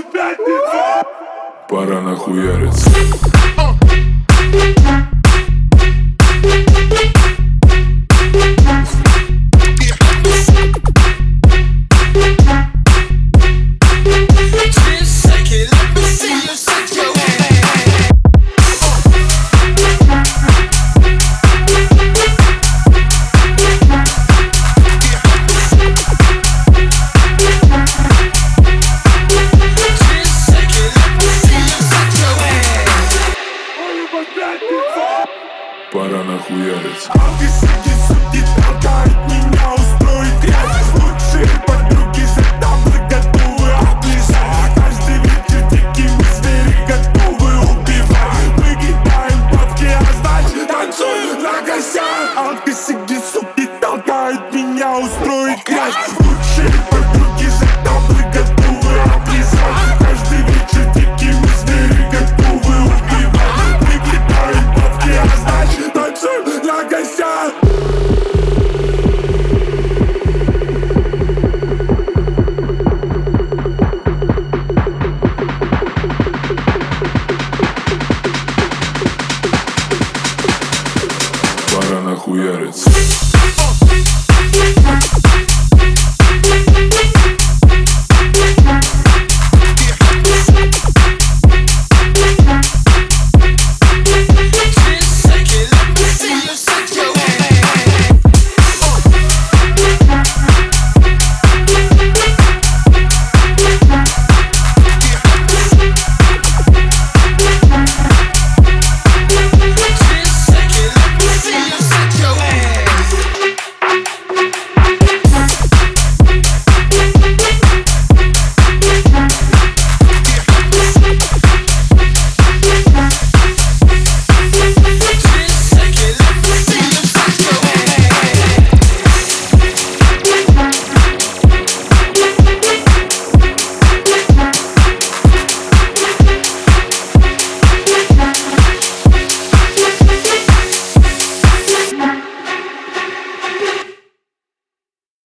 ебать пятница. Пора нахуяриться хуярить А ты суки, суки, тогда меня устроить грязь. Лучшие подруги всегда мы готовы отлежать а Каждый вечер дикие звери готовы убивать. Мы кидаем бабки, а значит танцуем на косяк А ты суки, суки, тогда меня устроить грязь. Лучшие подруги хуярит